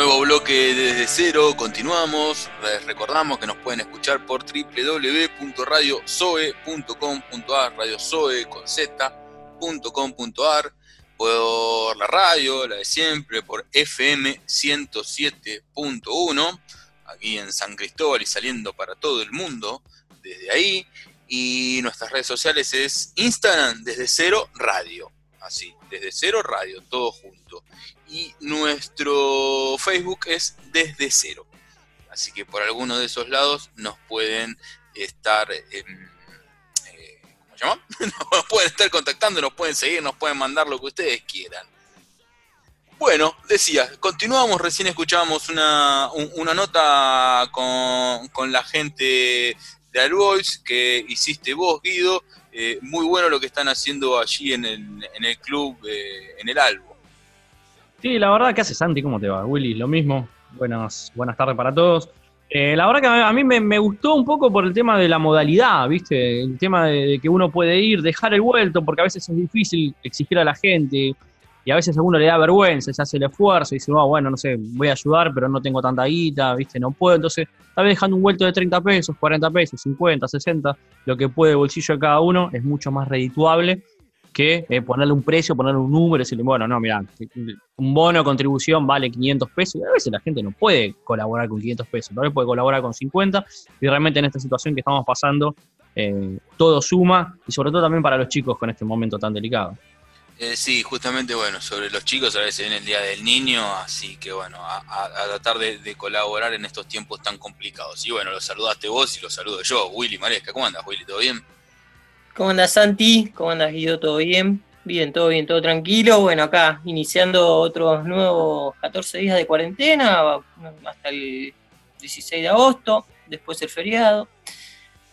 Nuevo bloque desde cero, continuamos. Les recordamos que nos pueden escuchar por www.radiosoe.com.ar, radiosoe con por la radio, la de siempre, por FM 107.1, aquí en San Cristóbal y saliendo para todo el mundo desde ahí. Y nuestras redes sociales es Instagram desde cero radio, así, desde cero radio, todo junto y nuestro Facebook es desde cero. Así que por alguno de esos lados nos pueden estar, eh, ¿cómo se llama? nos pueden estar contactando, nos pueden seguir, nos pueden mandar lo que ustedes quieran. Bueno, decía, continuamos, recién escuchábamos una, una nota con, con, la gente de Albois que hiciste vos, Guido. Eh, muy bueno lo que están haciendo allí en el, en el club, eh, en el álbum. Sí, la verdad, ¿qué hace Santi? ¿Cómo te va? Willy, lo mismo. Buenas, buenas tardes para todos. Eh, la verdad que a mí me, gustó un poco por el tema de la modalidad, ¿viste? El tema de, que uno puede ir, dejar el vuelto, porque a veces es difícil exigir a la gente y a veces a uno le da vergüenza, se hace el esfuerzo y dice, oh, bueno, no sé, voy a ayudar, pero no tengo tanta guita, ¿viste? No puedo. Entonces, tal vez dejando un vuelto de 30 pesos, 40 pesos, 50, 60, lo que puede el bolsillo de cada uno es mucho más redituable que eh, ponerle un precio, ponerle un número decirle, bueno, no, mira, un bono de contribución vale 500 pesos y a veces la gente no puede colaborar con 500 pesos, no puede colaborar con 50 y realmente en esta situación que estamos pasando eh, todo suma y sobre todo también para los chicos con este momento tan delicado. Eh, sí, justamente, bueno, sobre los chicos a veces viene el Día del Niño, así que bueno, a, tratar de, colaborar en estos tiempos tan complicados. Y bueno, lo saludaste vos y lo saludo yo, Willy Maresca. ¿Cómo andas, Willy? ¿Todo bien? ¿Cómo andas Santi? ¿Cómo andas Guido? ¿Todo bien? Bien, todo bien, todo tranquilo. Bueno, acá iniciando otros nuevos 14 días de cuarentena hasta el 16 de agosto, después el feriado.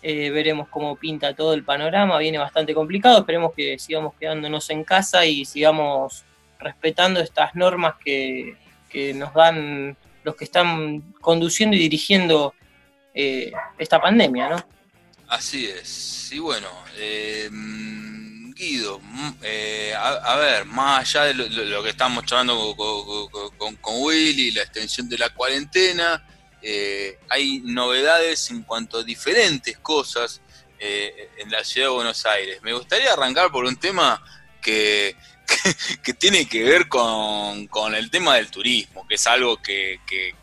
Eh, veremos cómo pinta todo el panorama, viene bastante complicado, esperemos que sigamos quedándonos en casa y sigamos respetando estas normas que, nos dan los que están conduciendo y dirigiendo eh, esta pandemia, ¿no? Así es. Y bueno, eh, Guido, mm, eh, a, ver, más allá de lo, que estamos charlando con, con, Willy, la extensión de la cuarentena, eh, hay novedades en cuanto a diferentes cosas en la ciudad de Buenos Aires. Me gustaría arrancar por un tema que, que, tiene que ver con, el tema del turismo, que es algo que, que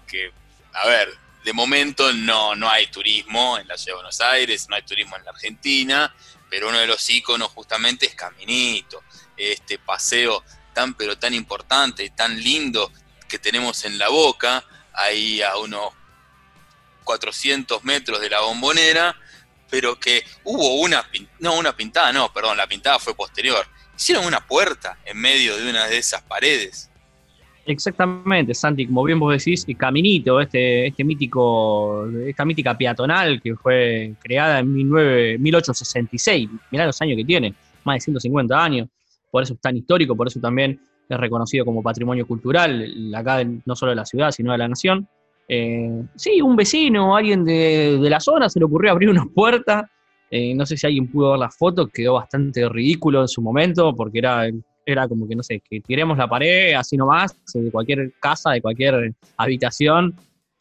a ver, de momento no, no hay turismo en la ciudad de Buenos Aires, no hay turismo en la Argentina, pero uno de los iconos justamente es Caminito, este paseo tan pero tan importante tan lindo que tenemos en la boca, ahí a unos 400 metros de la bombonera, pero que hubo una, no una pintada, no, perdón, la pintada fue posterior. Hicieron una puerta en medio de una de esas paredes Exactamente, Santi, como bien vos decís, el Caminito, este, este mítico, esta mítica peatonal que fue creada en 1866, mirá los años que tiene, más de 150 años, por eso es tan histórico, por eso también es reconocido como patrimonio cultural, acá no solo de la ciudad, sino de la nación. Eh, sí, un vecino, alguien de, la zona se le ocurrió abrir una puerta, eh, no sé si alguien pudo ver la foto, quedó bastante ridículo en su momento, porque era era como que, no sé, que tiremos la pared así nomás, de cualquier casa, de cualquier habitación,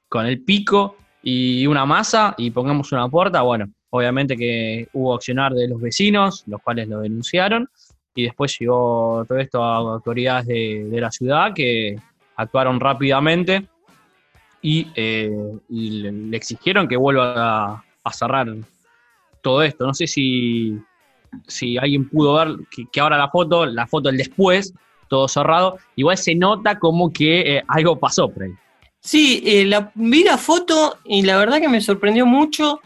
con el pico y una masa y pongamos una puerta. Bueno, obviamente que hubo accionar de los vecinos, los cuales lo denunciaron, y después llegó todo esto a autoridades de, la ciudad que actuaron rápidamente y, eh, le, exigieron que vuelva a cerrar todo esto. No sé si si alguien pudo ver que, ahora la foto, la foto del después, todo cerrado, igual se nota como que eh, algo pasó por ahí. Sí, eh, la, vi la foto y la verdad que me sorprendió mucho,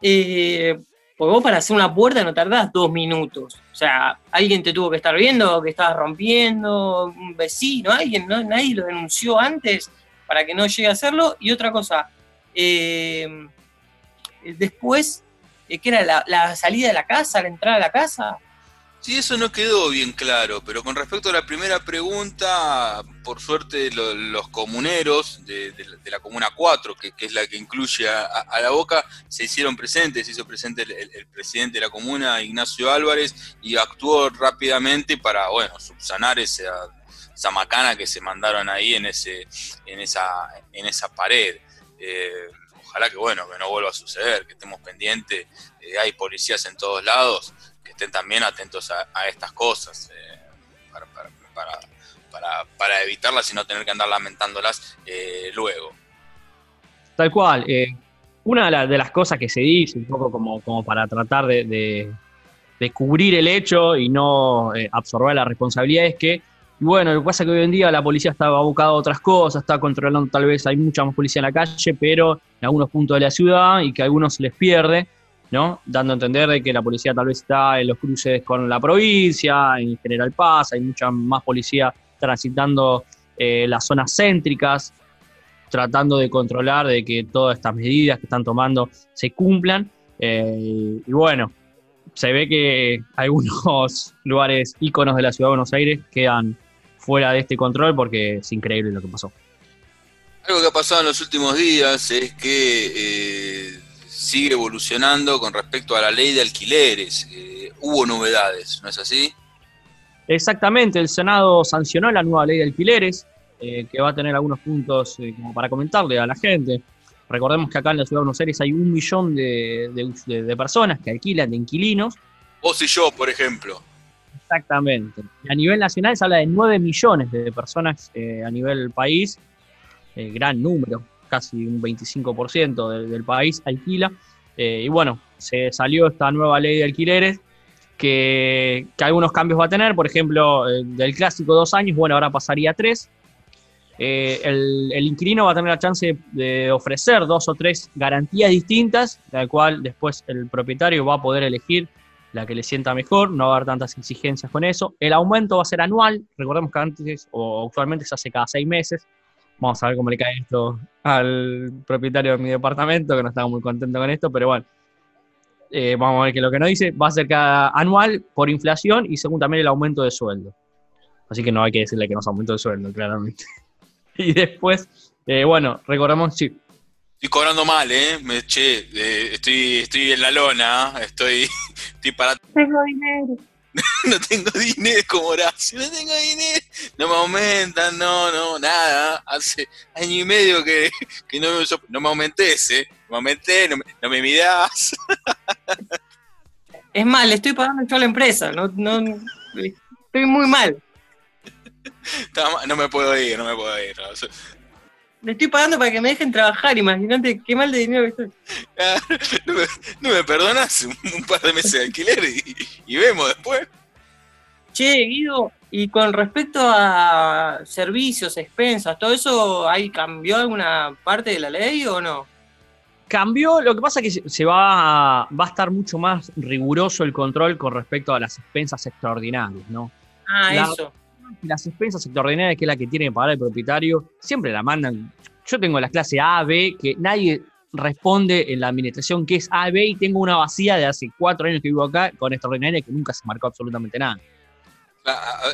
eh, porque vos para hacer una puerta no tardás dos minutos. O sea, alguien te tuvo que estar viendo que estabas rompiendo, un vecino, alguien, ¿no? nadie lo denunció antes para que no llegue a hacerlo. Y otra cosa, después eh, que era la, salida de la casa, la entrada a la casa. Sí, eso no quedó bien claro, pero con respecto a la primera pregunta, por suerte los comuneros de, la Comuna 4, que, es la que incluye a, la Boca, se hicieron presentes, se hizo presente el, presidente de la Comuna, Ignacio Álvarez, y actuó rápidamente para, bueno, subsanar esa, esa macana que se mandaron ahí en, ese, en, esa, en esa pared. Eh, ojalá que, bueno, que no vuelva a suceder, que estemos pendientes, eh, hay policías en todos lados estén también atentos a, estas cosas eh, para, evitarlas y no tener que andar lamentándolas eh, luego. Tal cual. Una de, las cosas que se dice, un poco como, como para tratar de, cubrir el hecho y no absorber la responsabilidad, es que, bueno, lo que pasa es que hoy en día la policía está abocada a otras cosas, está controlando, tal vez hay mucha más policía en la calle, pero en algunos puntos de la ciudad y que a algunos se les pierde. Dando a entender de que la policía tal vez está en los cruces con la provincia, en General Paz, hay mucha más policía transitando eh, las zonas céntricas, tratando de controlar de que todas estas medidas que están tomando se cumplan. Eh, y bueno, se ve que algunos lugares íconos de la ciudad de Buenos Aires quedan fuera de este control porque es increíble lo que pasó. Algo que ha pasado en los últimos días es que eh, sigue evolucionando con respecto a la ley de alquileres. Eh, hubo novedades, ¿no es así? Exactamente, el Senado sancionó la nueva ley de alquileres, eh, que va a tener algunos puntos como para comentarle a la gente. Recordemos que acá en la ciudad de Buenos Aires hay un millón de, personas que alquilan, de inquilinos. Vos y yo, por ejemplo. Exactamente. a nivel nacional se habla de 9 millones de personas a nivel país, gran número casi un 25% del, país alquila. Eh, y bueno, se salió esta nueva ley de alquileres que, algunos cambios va a tener. Por ejemplo, eh, del clásico dos años, bueno, ahora pasaría a tres. Eh, el, el, inquilino va a tener la chance de ofrecer dos o tres garantías distintas, la cual después el propietario va a poder elegir la que le sienta mejor, no va a haber tantas exigencias con eso. El aumento va a ser anual, recordemos que antes o actualmente se hace cada seis meses, Vamos a ver cómo le cae esto al propietario de mi departamento, que no estaba muy contento con esto, pero bueno. Eh, vamos a ver que lo que nos dice va a ser cada anual por inflación y según también el aumento de sueldo. Así que no hay que decirle que nos aumentó el sueldo, claramente. y después, eh, bueno, recordemos, sí. Estoy cobrando mal, ¿eh? Che, eh, estoy, estoy en la lona, estoy, estoy para... Tengo dinero. no tengo dinero como Horacio, no tengo dinero, no me aumentan, no, no, nada. Hace año y medio que, no, no, me aumenté ese, me aumenté, no me, no me midas. Es mal, le estoy pagando yo a la empresa, no, no, estoy muy mal. No me puedo ir, no me puedo ir. Le estoy pagando para que me dejen trabajar, imagínate qué mal de dinero que estoy. no, me, perdonas un, par de meses de alquiler y, vemos después. Che, Guido, y con respecto a servicios, expensas, ¿todo eso ahí cambió alguna parte de la ley o no? Cambió, lo que pasa es que se va va a estar mucho más riguroso el control con respecto a las expensas extraordinarias, ¿no? Ah, eso las expensas extraordinarias, que es la que tiene que pagar el propietario, siempre la mandan. Yo tengo la clase A, B, que nadie responde en la administración que es A, B, y tengo una vacía de hace cuatro años que vivo acá con extraordinaria que nunca se marcó absolutamente nada.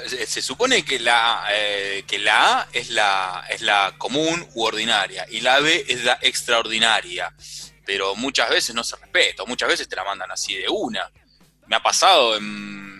Se supone que la, eh, que la A es la, es la común u ordinaria y la B es la extraordinaria, pero muchas veces no se respeta, muchas veces te la mandan así de una. Me ha pasado en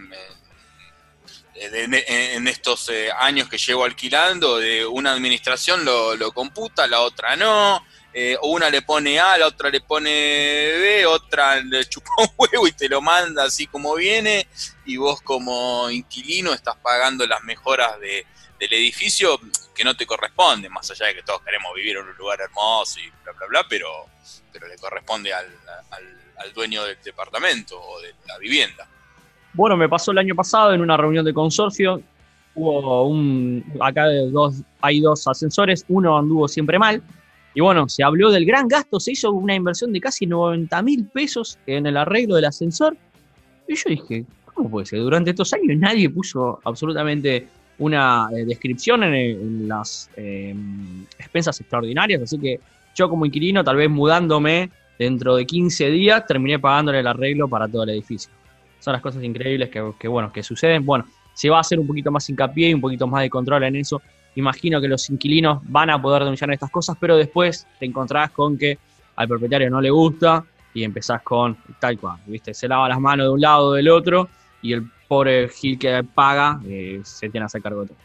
en, estos eh, años que llevo alquilando, de una administración lo, computa, la otra no, eh, una le pone A, la otra le pone B, otra le chupa un huevo y te lo manda así como viene, y vos como inquilino estás pagando las mejoras de, del edificio que no te corresponden, más allá de que todos queremos vivir en un lugar hermoso y bla, bla, bla, pero, pero le corresponde al, al dueño del departamento o de la vivienda. Bueno, me pasó el año pasado en una reunión de consorcio. Hubo un. Acá dos, hay dos ascensores, uno anduvo siempre mal. Y bueno, se habló del gran gasto, se hizo una inversión de casi 90 mil pesos en el arreglo del ascensor. Y yo dije, ¿cómo puede ser? Durante estos años nadie puso absolutamente una eh, descripción en, las eh, expensas extraordinarias, así que yo como inquilino, tal vez mudándome dentro de 15 días, terminé pagándole el arreglo para todo el edificio. Son las cosas increíbles que, bueno, que suceden. Bueno, se va a hacer un poquito más hincapié y un poquito más de control en eso. Imagino que los inquilinos van a poder denunciar estas cosas, pero después te encontrás con que al propietario no le gusta y empezás con tal cual, ¿viste? Se lava las manos de un lado o del otro y el pobre Gil que paga eh, se tiene a hacer cargo de todo.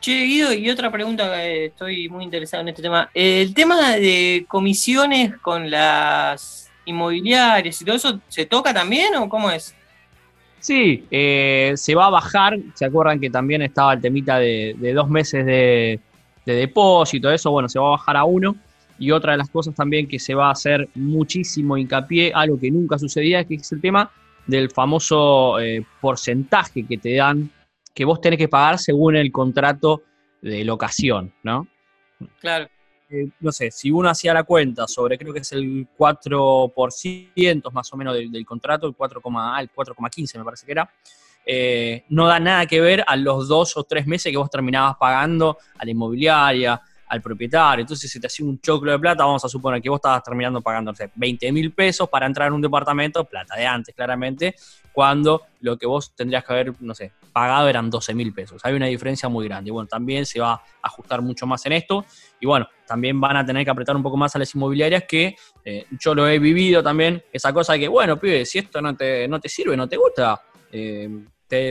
Che, Guido, y otra pregunta que estoy muy interesado en este tema. El tema de comisiones con las inmobiliarias y todo eso, ¿se toca también o cómo es? Sí, eh, se va a bajar. ¿Se acuerdan que también estaba el temita de, dos meses de, de, depósito? Eso, bueno, se va a bajar a uno. Y otra de las cosas también que se va a hacer muchísimo hincapié, algo que nunca sucedía, que es el tema del famoso eh, porcentaje que te dan que vos tenés que pagar según el contrato de locación, ¿no? Claro. Eh, no sé, si uno hacía la cuenta sobre, creo que es el 4% más o menos del, contrato, el 4,15 me parece que era, eh, no da nada que ver a los dos o tres meses que vos terminabas pagando a la inmobiliaria, al propietario. Entonces, si te hacía un choclo de plata, vamos a suponer que vos estabas terminando pagando 20 mil pesos para entrar en un departamento, plata de antes, claramente, cuando lo que vos tendrías que haber, no sé, pagado eran 12 mil pesos. Hay una diferencia muy grande. Bueno, también se va a ajustar mucho más en esto. Y bueno, también van a tener que apretar un poco más a las inmobiliarias que eh, yo lo he vivido también, esa cosa de que, bueno, pibe, si esto no te, no te sirve, no te gusta, eh,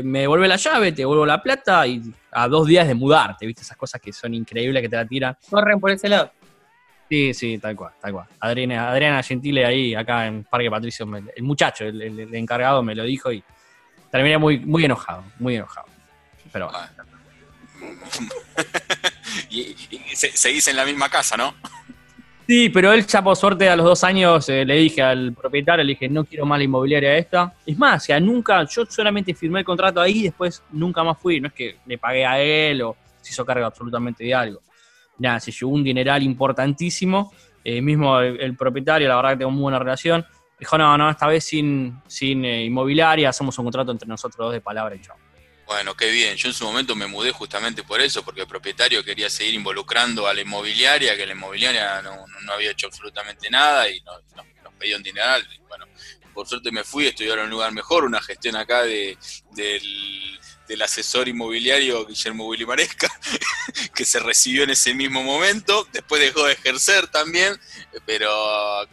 me devuelve la llave, te devuelvo la plata y a dos días de mudarte, ¿viste? Esas cosas que son increíbles que te la tiran. Corren por ese lado. Sí, sí, tal cual, tal cual. Adriana, Adriana Gentile ahí, acá en Parque Patricio, el muchacho, el, encargado me lo dijo y terminé muy, muy enojado, muy enojado. Pero bueno. y, seguís en la misma casa, ¿no? Sí, pero él ya por suerte a los dos años eh, le dije al propietario, le dije, no quiero más la inmobiliaria esta. Es más, o sea, nunca, yo solamente firmé el contrato ahí y después nunca más fui. No es que le pagué a él o se hizo cargo absolutamente de algo. Nada, se llevó un dineral importantísimo. Eh, mismo el, propietario, la verdad que tengo muy buena relación. Dijo, no, no, esta vez sin, sin eh, inmobiliaria, hacemos un contrato entre nosotros dos de palabra y chao. Bueno, qué bien. Yo en su momento me mudé justamente por eso, porque el propietario quería seguir involucrando a la inmobiliaria, que la inmobiliaria no, había hecho absolutamente nada y nos, pedía un dineral. Bueno, por suerte me fui a estudiar en un lugar mejor, una gestión acá de, del, asesor inmobiliario Guillermo Willy Maresca, que se recibió en ese mismo momento. Después dejó de ejercer también, pero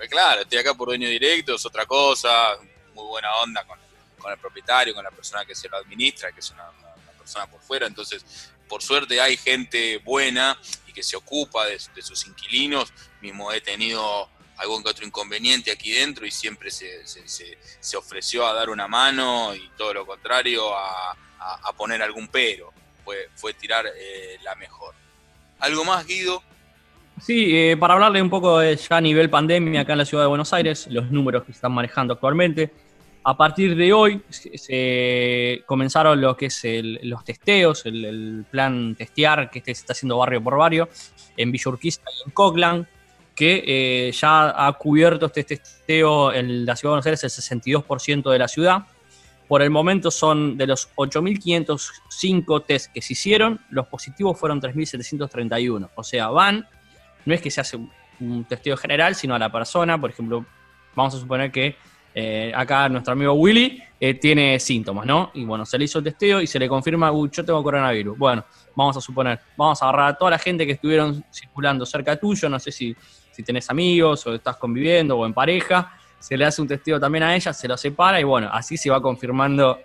claro, estoy acá por dueño directo, es otra cosa, muy buena onda con el propietario, con la persona que se lo administra, que es una, persona por fuera. Entonces, por suerte hay gente buena y que se ocupa de, sus inquilinos. Mismo he tenido algún que otro inconveniente aquí dentro y siempre se, se, ofreció a dar una mano y todo lo contrario a, poner algún pero. Fue, fue tirar eh, la mejor. ¿Algo más, Guido? Sí, eh, para hablarle un poco de ya a nivel pandemia acá en la ciudad de Buenos Aires, los números que están manejando actualmente. A partir de hoy se comenzaron lo que es los testeos, el, plan testear que este se está haciendo barrio por barrio en Villa Urquiza y en Coglan, que eh, ya ha cubierto este testeo en la ciudad de Buenos Aires el 62% de la ciudad. Por el momento son de los 8.505 test que se hicieron, los positivos fueron 3.731. O sea, van, no es que se hace un testeo general, sino a la persona. Por ejemplo, vamos a suponer que eh, acá nuestro amigo Willy eh, tiene síntomas, ¿no? Y bueno, se le hizo el testeo y se le confirma, uy, yo tengo coronavirus. Bueno, vamos a suponer, vamos a agarrar a toda la gente que estuvieron circulando cerca tuyo, no sé si, si tenés amigos o estás conviviendo o en pareja, se le hace un testeo también a ella, se lo separa y bueno, así se va confirmando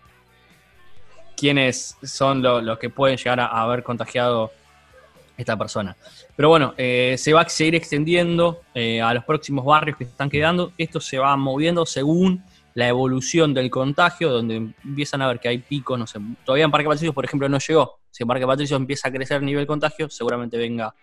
quiénes son los que pueden llegar a haber contagiado esta persona. Pero bueno, eh, se va a seguir extendiendo eh, a los próximos barrios que están quedando. Esto se va moviendo según la evolución del contagio, donde empiezan a ver que hay picos, no sé, todavía en Parque Patricios, por ejemplo, no llegó. Si en Parque Patricios empieza a crecer el nivel contagio, seguramente venga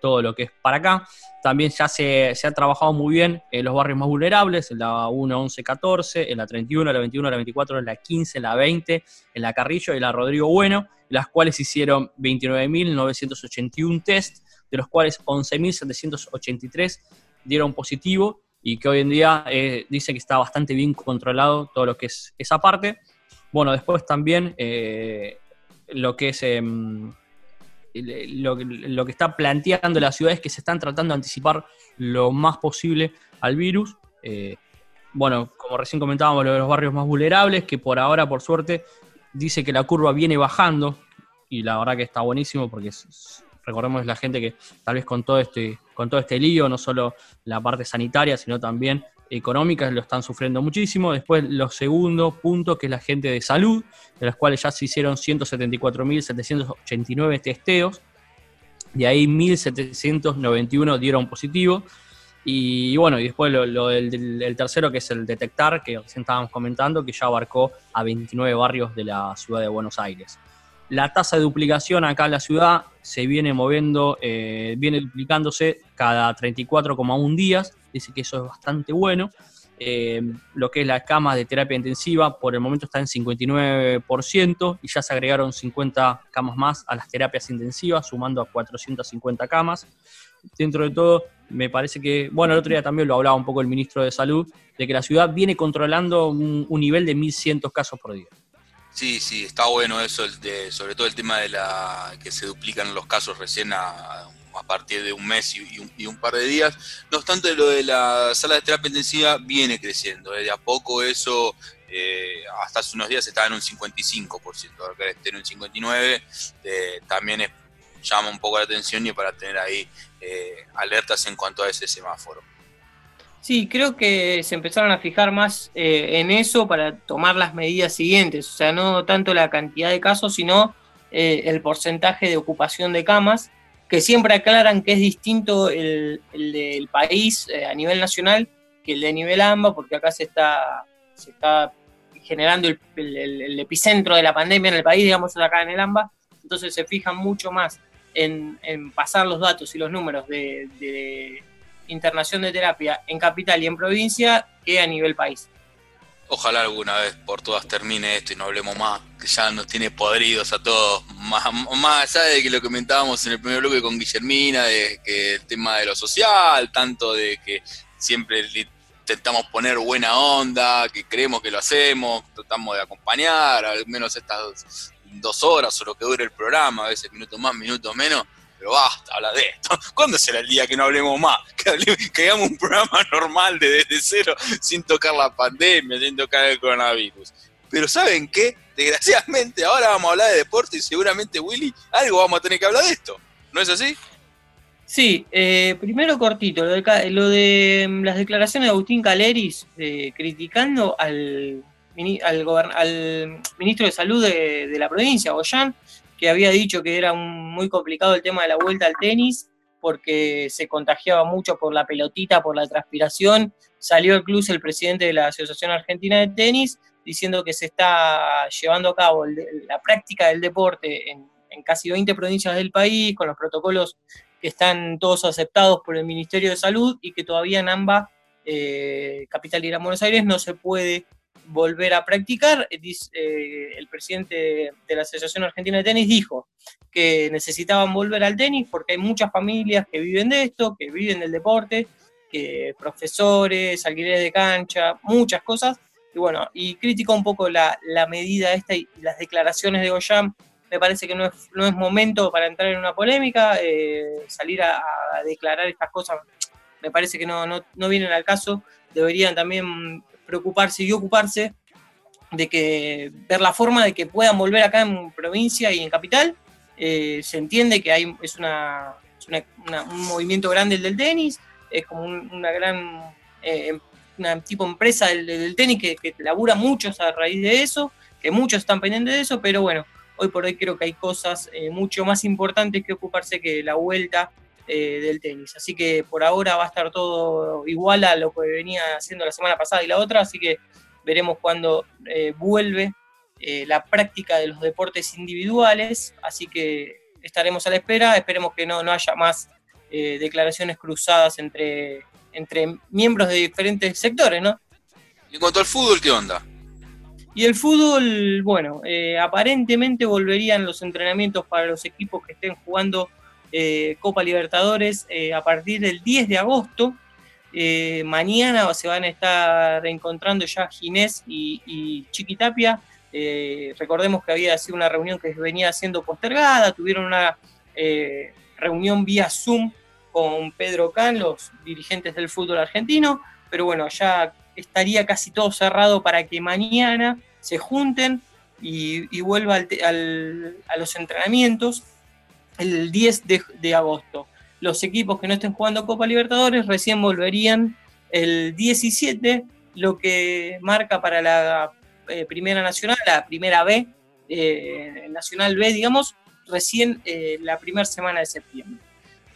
todo lo que es para acá. También ya se, ha trabajado muy bien en los barrios más vulnerables, en la 1, 11, 14, en la 31, la 21, la 24, en la 15, en la 20, en la Carrillo y la Rodrigo Bueno, las cuales hicieron 29.981 test, de los cuales 11.783 dieron positivo y que hoy en día eh, dice que está bastante bien controlado todo lo que es esa parte. Bueno, después también eh, lo que es... Em, lo, que está planteando la ciudad es que se están tratando de anticipar lo más posible al virus. Eh, bueno, como recién comentábamos, lo de los barrios más vulnerables, que por ahora, por suerte, dice que la curva viene bajando, y la verdad que está buenísimo porque recordemos la gente que tal vez con todo este con todo este lío, no solo la parte sanitaria, sino también económica, lo están sufriendo muchísimo. Después, los segundos puntos, que es la gente de salud, de los cuales ya se hicieron 174.789 testeos, de ahí 1.791 dieron positivo. Y bueno, y después lo, del, tercero, que es el detectar, que recién estábamos comentando, que ya abarcó a 29 barrios de la ciudad de Buenos Aires. La tasa de duplicación acá en la ciudad se viene moviendo, eh, viene duplicándose cada 34,1 días, dice que eso es bastante bueno. Eh, lo que es la cama de terapia intensiva, por el momento está en 59% y ya se agregaron 50 camas más a las terapias intensivas, sumando a 450 camas. Dentro de todo, me parece que, bueno, el otro día también lo hablaba un poco el ministro de Salud, de que la ciudad viene controlando un, un nivel de 1.100 casos por día. Sí, sí, está bueno eso, de, sobre todo el tema de la que se duplican los casos recién a, partir de un mes y, un, par de días. No obstante, lo de la sala de terapia intensiva viene creciendo. ¿eh? De a poco eso, eh, hasta hace unos días estaba en un 55%, ahora que esté en un 59%, eh, también llama un poco la atención y para tener ahí alertas en cuanto a ese semáforo. Sí, creo que se empezaron a fijar más eh, en eso para tomar las medidas siguientes, o sea, no tanto la cantidad de casos, sino eh, el porcentaje de ocupación de camas, que siempre aclaran que es distinto el, del país eh, a nivel nacional que el de nivel AMBA, porque acá se está, se está generando el, epicentro de la pandemia en el país, digamos, acá en el AMBA, entonces se fijan mucho más en, pasar los datos y los números de internación de terapia en capital y en provincia que a nivel país. Ojalá alguna vez por todas termine esto y no hablemos más, que ya nos tiene podridos a todos, más, más allá de que lo comentábamos en el primer bloque con Guillermina, de que el tema de lo social, tanto de que siempre intentamos poner buena onda, que creemos que lo hacemos, tratamos de acompañar, al menos estas dos horas o lo que dure el programa, a veces minutos más, minutos menos, pero basta, habla de esto. ¿Cuándo será el día que no hablemos más? Que, hagamos un programa normal de desde cero, sin tocar la pandemia, sin tocar el coronavirus. Pero ¿saben qué? Desgraciadamente ahora vamos a hablar de deporte y seguramente Willy, algo vamos a tener que hablar de esto. ¿No es así? Sí, eh, primero cortito, lo de, mm, las declaraciones de Agustín Caleris eh, criticando al, al, ministro de Salud de, de la provincia, Goyán, que había dicho que era muy complicado el tema de la vuelta al tenis porque se contagiaba mucho por la pelotita, por la transpiración. Salió incluso el presidente de la Asociación Argentina de Tenis diciendo que se está llevando a cabo la práctica del deporte en, casi 20 provincias del país, con los protocolos que están todos aceptados por el Ministerio de Salud y que todavía en ambas, eh, Capital y Gran Buenos Aires, no se puede volver a practicar. Eh, eh, el presidente de la Asociación Argentina de Tenis dijo que necesitaban volver al tenis porque hay muchas familias que viven de esto, que viven del deporte, que profesores, alquileres de cancha, muchas cosas. Y bueno, y criticó un poco la, medida esta y las declaraciones de Goyam. Me parece que no es, no es momento para entrar en una polémica, eh, salir a, declarar estas cosas me parece que no, no, no vienen al caso. Deberían también preocuparse y ocuparse de que ver la forma de que puedan volver acá en provincia y en capital. Eh, se entiende que hay, es, una, un movimiento grande el del tenis, es como una gran eh, una tipo empresa del, tenis que, que, labura muchos a raíz de eso, que muchos están pendientes de eso, pero bueno, hoy por hoy creo que hay cosas eh, mucho más importantes que ocuparse que la vuelta eh, del tenis. Así que por ahora va a estar todo igual a lo que venía haciendo la semana pasada y la otra, así que veremos cuando eh, vuelve eh, la práctica de los deportes individuales, así que estaremos a la espera, esperemos que no, no haya más declaraciones cruzadas entre, entre miembros de diferentes sectores, ¿no? Y en cuanto al fútbol, ¿qué onda? Y el fútbol, bueno, aparentemente volverían los entrenamientos para los equipos que estén jugando eh, Copa Libertadores eh, a partir del 10 de agosto. Eh, mañana se van a estar reencontrando ya Ginés y, Chiquitapia. recordemos que había sido una reunión que venía siendo postergada, tuvieron una reunión vía Zoom con Pedro Can, los dirigentes del fútbol argentino, pero bueno, ya estaría casi todo cerrado para que mañana se junten y, vuelva a los entrenamientos el 10 de, agosto. Los equipos que no estén jugando Copa Libertadores recién volverían el 17, lo que marca para la eh, Primera Nacional, la Primera B, eh, Nacional B, digamos, recién eh, la primera semana de septiembre.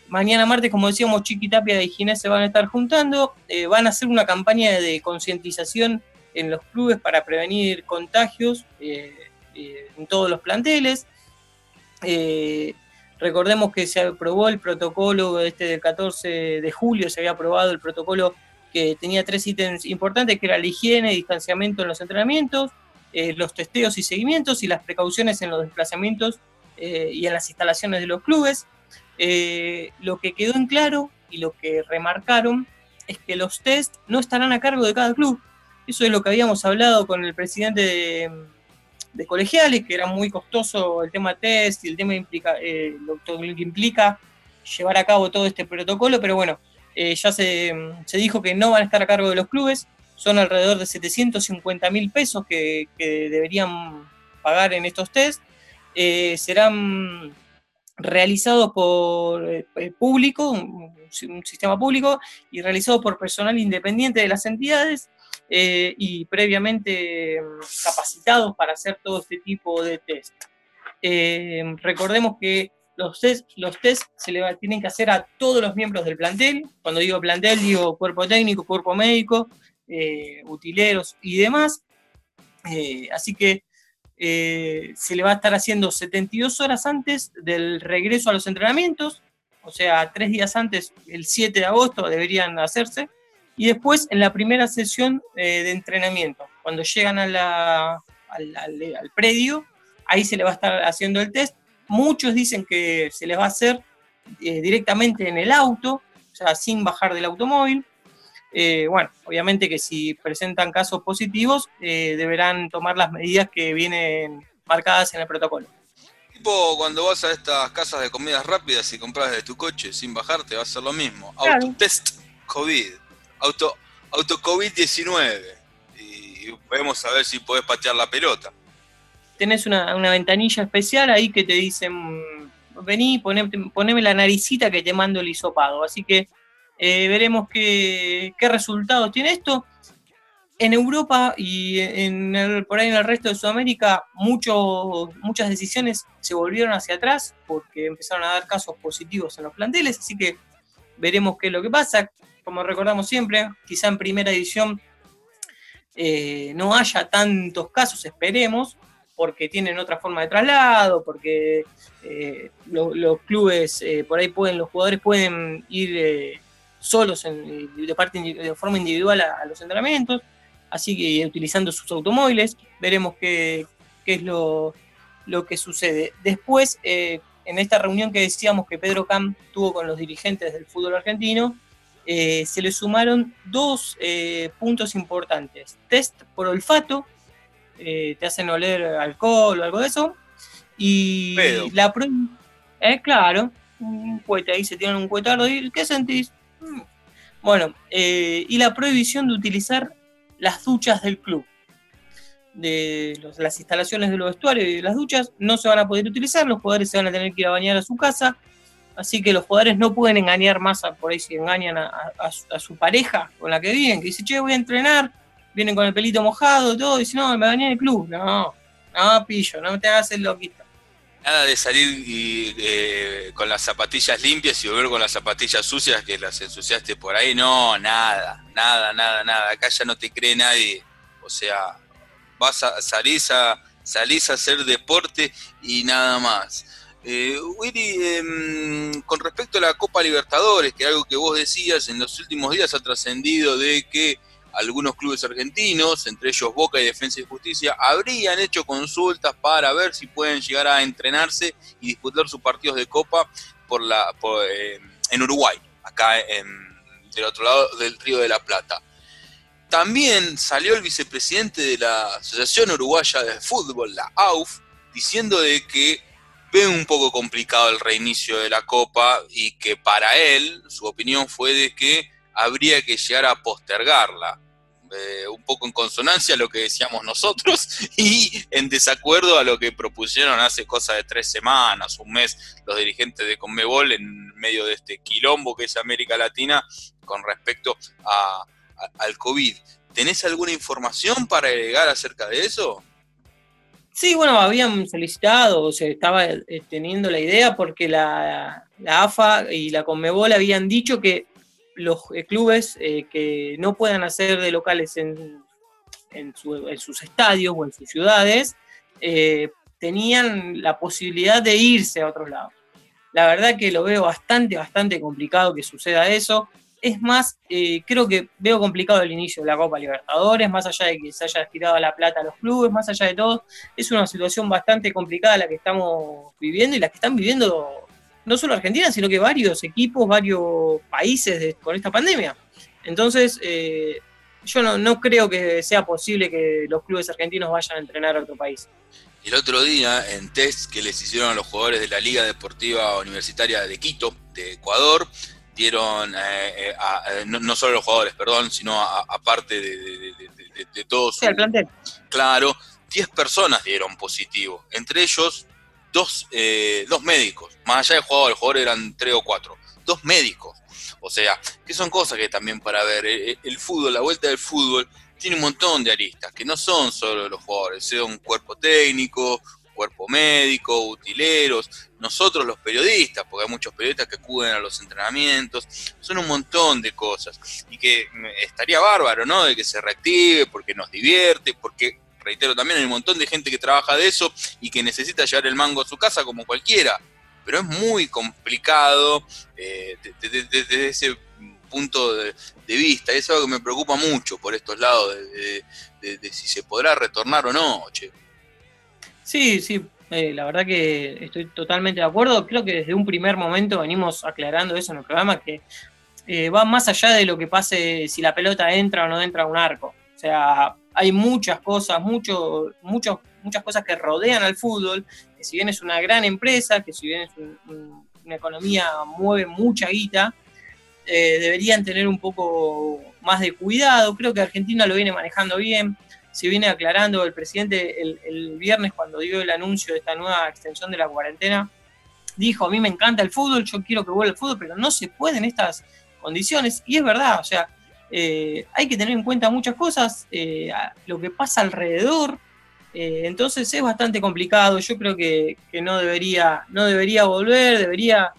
Mañana martes, como decíamos, Chiquitapia y Ginés se van a estar juntando, van a hacer una campaña de concientización en los clubes para prevenir contagios en todos los planteles. Recordemos que se aprobó el protocolo este del 14 de julio, se había aprobado el protocolo que tenía tres ítems importantes, que era la higiene, distanciamiento en los entrenamientos, eh, los testeos y seguimientos y las precauciones en los desplazamientos eh, y en las instalaciones de los clubes. Eh, lo que quedó en claro y lo que remarcaron es que los test no estarán a cargo de cada club. Eso es lo que habíamos hablado con el presidente de, colegiales, que era muy costoso el tema test y el tema implica, lo que implica llevar a cabo todo este protocolo, pero bueno, eh, ya se, dijo que no van a estar a cargo de los clubes, son alrededor de 750 mil pesos que, deberían pagar en estos test. Eh, serán realizados por eh, público, un, sistema público, y realizados por personal independiente de las entidades y previamente capacitados para hacer todo este tipo de test. recordemos que los test, los test se le tienen que hacer a todos los miembros del plantel. Cuando digo plantel, digo cuerpo técnico, cuerpo médico, eh, utileros y demás. Eh, así que eh, se le va a estar haciendo 72 horas antes del regreso a los entrenamientos, o sea, tres días antes, el 7 de agosto, deberían hacerse. Y después en la primera sesión de entrenamiento, cuando llegan al, al predio, ahí se le va a estar haciendo el test Muchos dicen que se les va a hacer eh, directamente en el auto, o sea, sin bajar del automóvil. Eh, bueno, obviamente que si presentan casos positivos, eh, deberán tomar las medidas que vienen marcadas en el protocolo. Tipo, cuando vas a estas casas de comidas rápidas y compras de tu coche sin bajarte, va a ser lo mismo. Autotest COVID, auto, auto COVID-19. Y vemos a ver si podés patear la pelota tenés una, ventanilla especial ahí que te dicen, vení, poneme, la naricita que te mando el hisopado. Así que eh, veremos qué, resultados tiene esto. En Europa y en por ahí en el resto de Sudamérica, muchas decisiones se volvieron hacia atrás porque empezaron a dar casos positivos en los planteles, así que veremos qué es lo que pasa. Como recordamos siempre, quizá en primera edición eh, no haya tantos casos, esperemos, porque tienen otra forma de traslado, porque eh, los clubes eh, por ahí pueden, los jugadores pueden ir solos de, parte, de forma individual a, los entrenamientos, así que utilizando sus automóviles, veremos qué, es lo, que sucede. Después, en esta reunión que decíamos que Pedro Cam tuvo con los dirigentes del fútbol argentino, se le sumaron dos puntos importantes. Test por olfato, eh, te hacen oler alcohol o algo de eso. Y la prueba, eh, claro, un cohete ahí se tiran un cohetardo y ¿qué sentís? Mm. Bueno, eh, y la prohibición de utilizar las duchas del club. De las instalaciones de los vestuarios y de las duchas no se van a poder utilizar, los jugadores se van a tener que ir a bañar a su casa, así que los jugadores no pueden engañar más, a, por ahí si engañan a, su pareja con la que viven, que dice, che, voy a entrenar, vienen con el pelito mojado, todo, y dicen, no, me bañé en el club. No, no, pillo, no te hagas el loquito. Nada de salir eh, con las zapatillas limpias y volver con las zapatillas sucias que las ensuciaste por ahí. No, nada, nada, nada, nada. Acá ya no te cree nadie. O sea, vas a salís a salís a hacer deporte y nada más. Eh, Willy, em, con respecto a la Copa Libertadores, que algo que vos decías en los últimos días ha trascendido de que algunos clubes argentinos, entre ellos Boca y Defensa y Justicia, habrían hecho consultas para ver si pueden llegar a entrenarse y disputar sus partidos de Copa eh, en Uruguay, acá del otro lado del Río de la Plata. También salió el vicepresidente de la Asociación Uruguaya de Fútbol, la AUF, diciendo de que ve un poco complicado el reinicio de la Copa y que para él, su opinión fue de que habría que llegar a postergarla. eh, un poco en consonancia a lo que decíamos nosotros y en desacuerdo a lo que propusieron hace cosa de tres semanas, un mes, los dirigentes de Conmebol en medio de este quilombo que es América Latina con respecto al COVID. ¿Tenés alguna información para agregar acerca de eso? Sí, bueno, habían solicitado, o se estaba eh, teniendo la idea porque la, AFA y la Conmebol habían dicho que los eh, clubes eh, que no puedan hacer de locales en, sus estadios o en sus ciudades tenían la posibilidad de irse a otros lados. La verdad que lo veo bastante, bastante complicado que suceda eso. Es más, eh, creo que veo complicado el inicio de la Copa Libertadores, más allá de que se haya tirado la plata a los clubes, más allá de todo, es una situación bastante complicada la que estamos viviendo y la que están viviendo no solo Argentina, sino que varios equipos, varios países con esta pandemia. Entonces, eh, yo no, creo que sea posible que los clubes argentinos vayan a entrenar a otro país. El otro día, en test que les hicieron a los jugadores de la Liga Deportiva Universitaria de Quito, de Ecuador, dieron, eh, eh, eh, no, solo los jugadores, perdón, sino aparte de, de, todos. Sí, el plantel. Claro, 10 personas dieron positivo, entre ellos dos, dos médicos, más allá del jugador, el jugador eran tres o cuatro, dos médicos. O sea, que son cosas que también para ver, el fútbol, la vuelta del fútbol, tiene un montón de aristas, que no son solo los jugadores, sea un cuerpo técnico, cuerpo médico, utileros, nosotros los periodistas, porque hay muchos periodistas que acuden a los entrenamientos, son un montón de cosas. Y que estaría bárbaro, ¿no? De que se reactive, porque nos divierte, porque, reitero, también hay un montón de gente que trabaja de eso y que necesita llevar el mango a su casa como cualquiera. Pero es muy complicado eh, desde ese punto de, vista. Es algo que me preocupa mucho por estos lados, de, si se podrá retornar o no. Che. Sí, sí, eh, la verdad que estoy totalmente de acuerdo. Creo que desde un primer momento venimos aclarando eso en el programa, que eh, va más allá de lo que pase si la pelota entra o no entra a un arco. O sea, hay muchas cosas, mucho, muchas cosas que rodean al fútbol, que si bien es una gran empresa, que si bien es una economía, mueve mucha guita, eh, deberían tener un poco más de cuidado. Creo que Argentina lo viene manejando bien. Se viene aclarando el presidente el, viernes cuando dio el anuncio de esta nueva extensión de la cuarentena. Dijo, a mí me encanta el fútbol, yo quiero que vuelva el fútbol, pero no se puede en estas condiciones. Y es verdad, o sea, eh, hay que tener en cuenta muchas cosas, eh, lo que pasa alrededor. entonces es bastante complicado. Yo creo que, que, no, debería, no debería volver, debería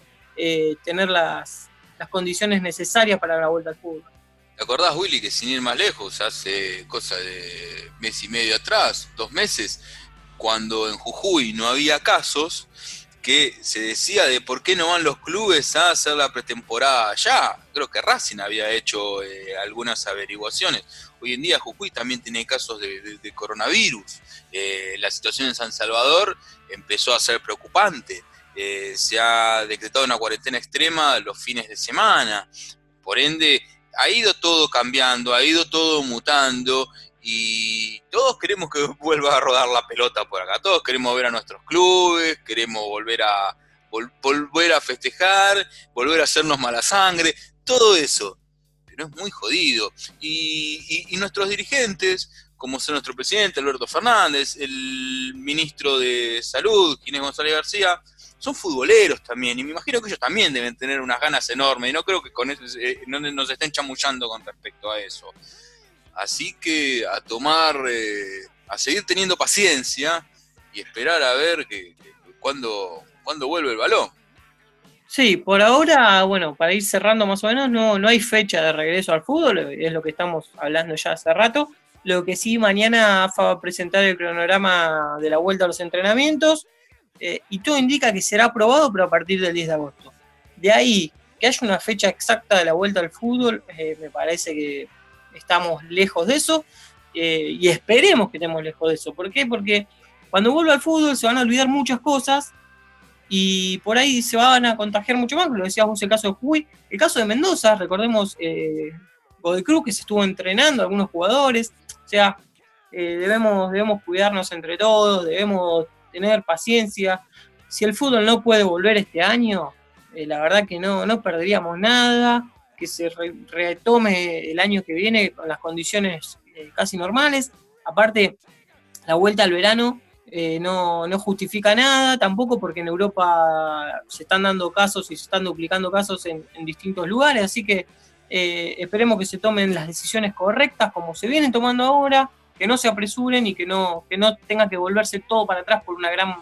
tener las, las condiciones necesarias para la vuelta al fútbol. ¿Te acordás, Willy, que sin ir más lejos, hace cosa de mes y medio atrás, dos meses, cuando en Jujuy no había casos, que se decía de por qué no van los clubes a hacer la pretemporada allá. Creo que Racing había hecho eh, algunas averiguaciones. Hoy en día Jujuy también tiene casos de, coronavirus. Eh, la situación en San Salvador empezó a ser preocupante. Eh, se ha decretado una cuarentena extrema los fines de semana. Por ende, ha ido todo cambiando, ha ido todo mutando y todos queremos que vuelva a rodar la pelota por acá. Todos queremos ver a nuestros clubes, queremos volver a volver a festejar, volver a hacernos mala sangre, todo eso. Pero es muy jodido. Y, y nuestros dirigentes, como son nuestro presidente Alberto Fernández, el ministro de Salud, Ginés González García, son futboleros también, y me imagino que ellos también deben tener unas ganas enormes, y no creo que con eso, eh, no nos estén chamullando con respecto a eso. Así que a tomar, eh, a seguir teniendo paciencia y esperar a ver que, cuando, cuando vuelve el balón. Sí, por ahora, bueno, para ir cerrando más o menos, no, no hay fecha de regreso al fútbol, es lo que estamos hablando ya hace rato. Lo que sí, mañana va a presentar el cronograma de la vuelta a los entrenamientos eh, y todo indica que será aprobado, pero a partir del 10 de agosto. De ahí, que haya una fecha exacta de la vuelta al fútbol, eh, me parece que estamos lejos de eso eh, y esperemos que estemos lejos de eso. ¿Por qué? Porque cuando vuelva al fútbol se van a olvidar muchas cosas y por ahí se van a contagiar mucho más, lo decías vos el caso de Jujuy, el caso de Mendoza, recordemos eh, Cruz que se estuvo entrenando, algunos jugadores, o sea, debemos, debemos cuidarnos entre todos, debemos tener paciencia. Si el fútbol no puede volver este año, eh, la verdad que no, no perderíamos nada, que se retome el año que viene con las condiciones eh, casi normales. Aparte, la vuelta al verano eh, no, justifica nada, tampoco porque en Europa se están dando casos y se están duplicando casos en, distintos lugares, así que esperemos que se tomen las decisiones correctas como se vienen tomando ahora, que no se apresuren y que no, que no tenga que volverse todo para atrás por una gran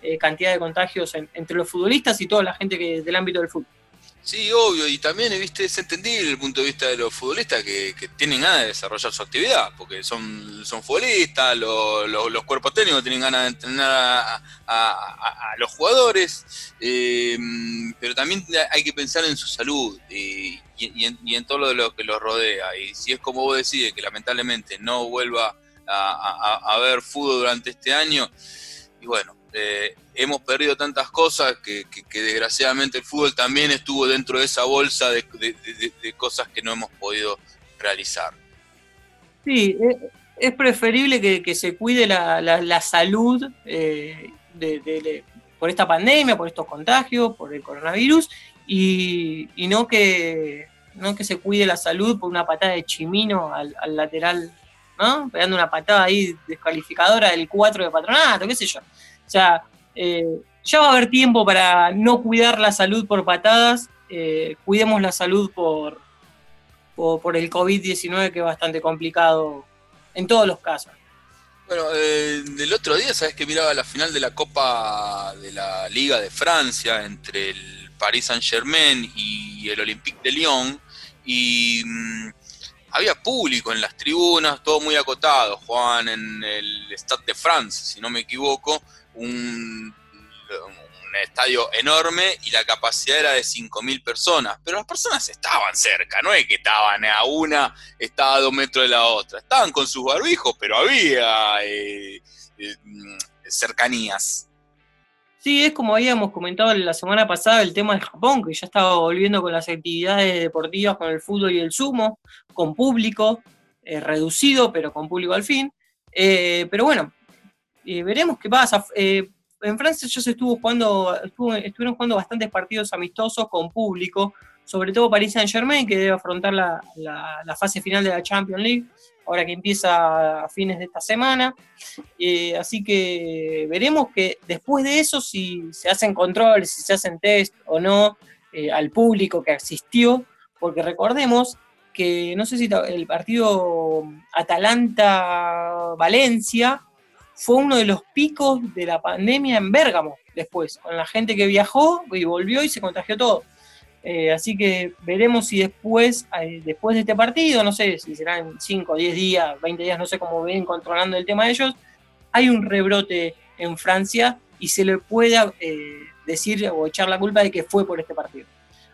eh, cantidad de contagios entre los futbolistas y toda la gente que, del ámbito del fútbol. Sí, obvio, y también viste, es entendible el punto de vista de los futbolistas que, tienen ganas de desarrollar su actividad, porque son, son futbolistas, los cuerpos técnicos tienen ganas de entrenar a, los jugadores, eh, pero también hay que pensar en su salud y, en, todo lo que los rodea. Y si es como vos decís, que lamentablemente no vuelva a, ver fútbol durante este año, y bueno, eh, hemos perdido tantas cosas que, desgraciadamente el fútbol también estuvo dentro de esa bolsa de, cosas que no hemos podido realizar. Sí, eh, es preferible que, se cuide la, salud eh, por esta pandemia, por estos contagios, por el coronavirus, y, no, que, no que se cuide la salud por una patada de chimino al, al lateral, ¿no? Pegando una patada ahí descalificadora del 4 de patronato, qué sé yo. O sea, eh, ya va a haber tiempo para no cuidar la salud por patadas, eh, cuidemos la salud por, por, el COVID-19 que es bastante complicado en todos los casos. Bueno, eh, el otro día, ¿sabes que miraba la final de la Copa de la Liga de Francia entre el Paris Saint-Germain y el Olympique de Lyon? Y mm, había público en las tribunas, todo muy acotado. Juan en el Stade de France, si no me equivoco un, estadio enorme y la capacidad era de 5.000 personas, pero las personas estaban cerca, no es que estaban a una, estaba a dos metros de la otra, estaban con sus barbijos, pero había eh, eh, cercanías. Sí, es como habíamos comentado la semana pasada el tema de Japón, que ya estaba volviendo con las actividades deportivas, con el fútbol y el sumo, con público, eh, reducido, pero con público al fin. pero bueno, eh, veremos qué pasa. Eh, en Francia ya se estuvo jugando, estuvieron jugando bastantes partidos amistosos con público, sobre todo Paris Saint Germain, que debe afrontar la, fase final de la Champions League, ahora que empieza a fines de esta semana. Eh, así que veremos que después de eso, si se hacen controles, si se hacen test o no al público que asistió, porque recordemos que no sé si el partido Atalanta-Valencia fue uno de los picos de la pandemia en Bérgamo después, con la gente que viajó y volvió y se contagió todo. Eh, así que veremos si después, eh, después de este partido, no sé si serán 5, 10 días, 20 días, no sé cómo ven controlando el tema de ellos, hay un rebrote en Francia y se le pueda eh, decir o echar la culpa de que fue por este partido.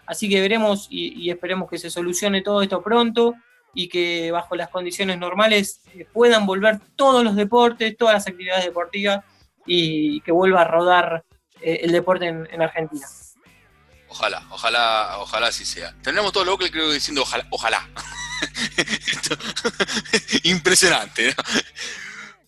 Así que veremos y esperemos que se solucione todo esto pronto y que bajo las condiciones normales eh, puedan volver todos los deportes, todas las actividades deportivas y que vuelva a rodar eh, el deporte en, Argentina. Ojalá, ojalá, ojalá así sea. Tendremos todo lo que creo diciendo ojalá, ojalá. Impresionante, ¿no?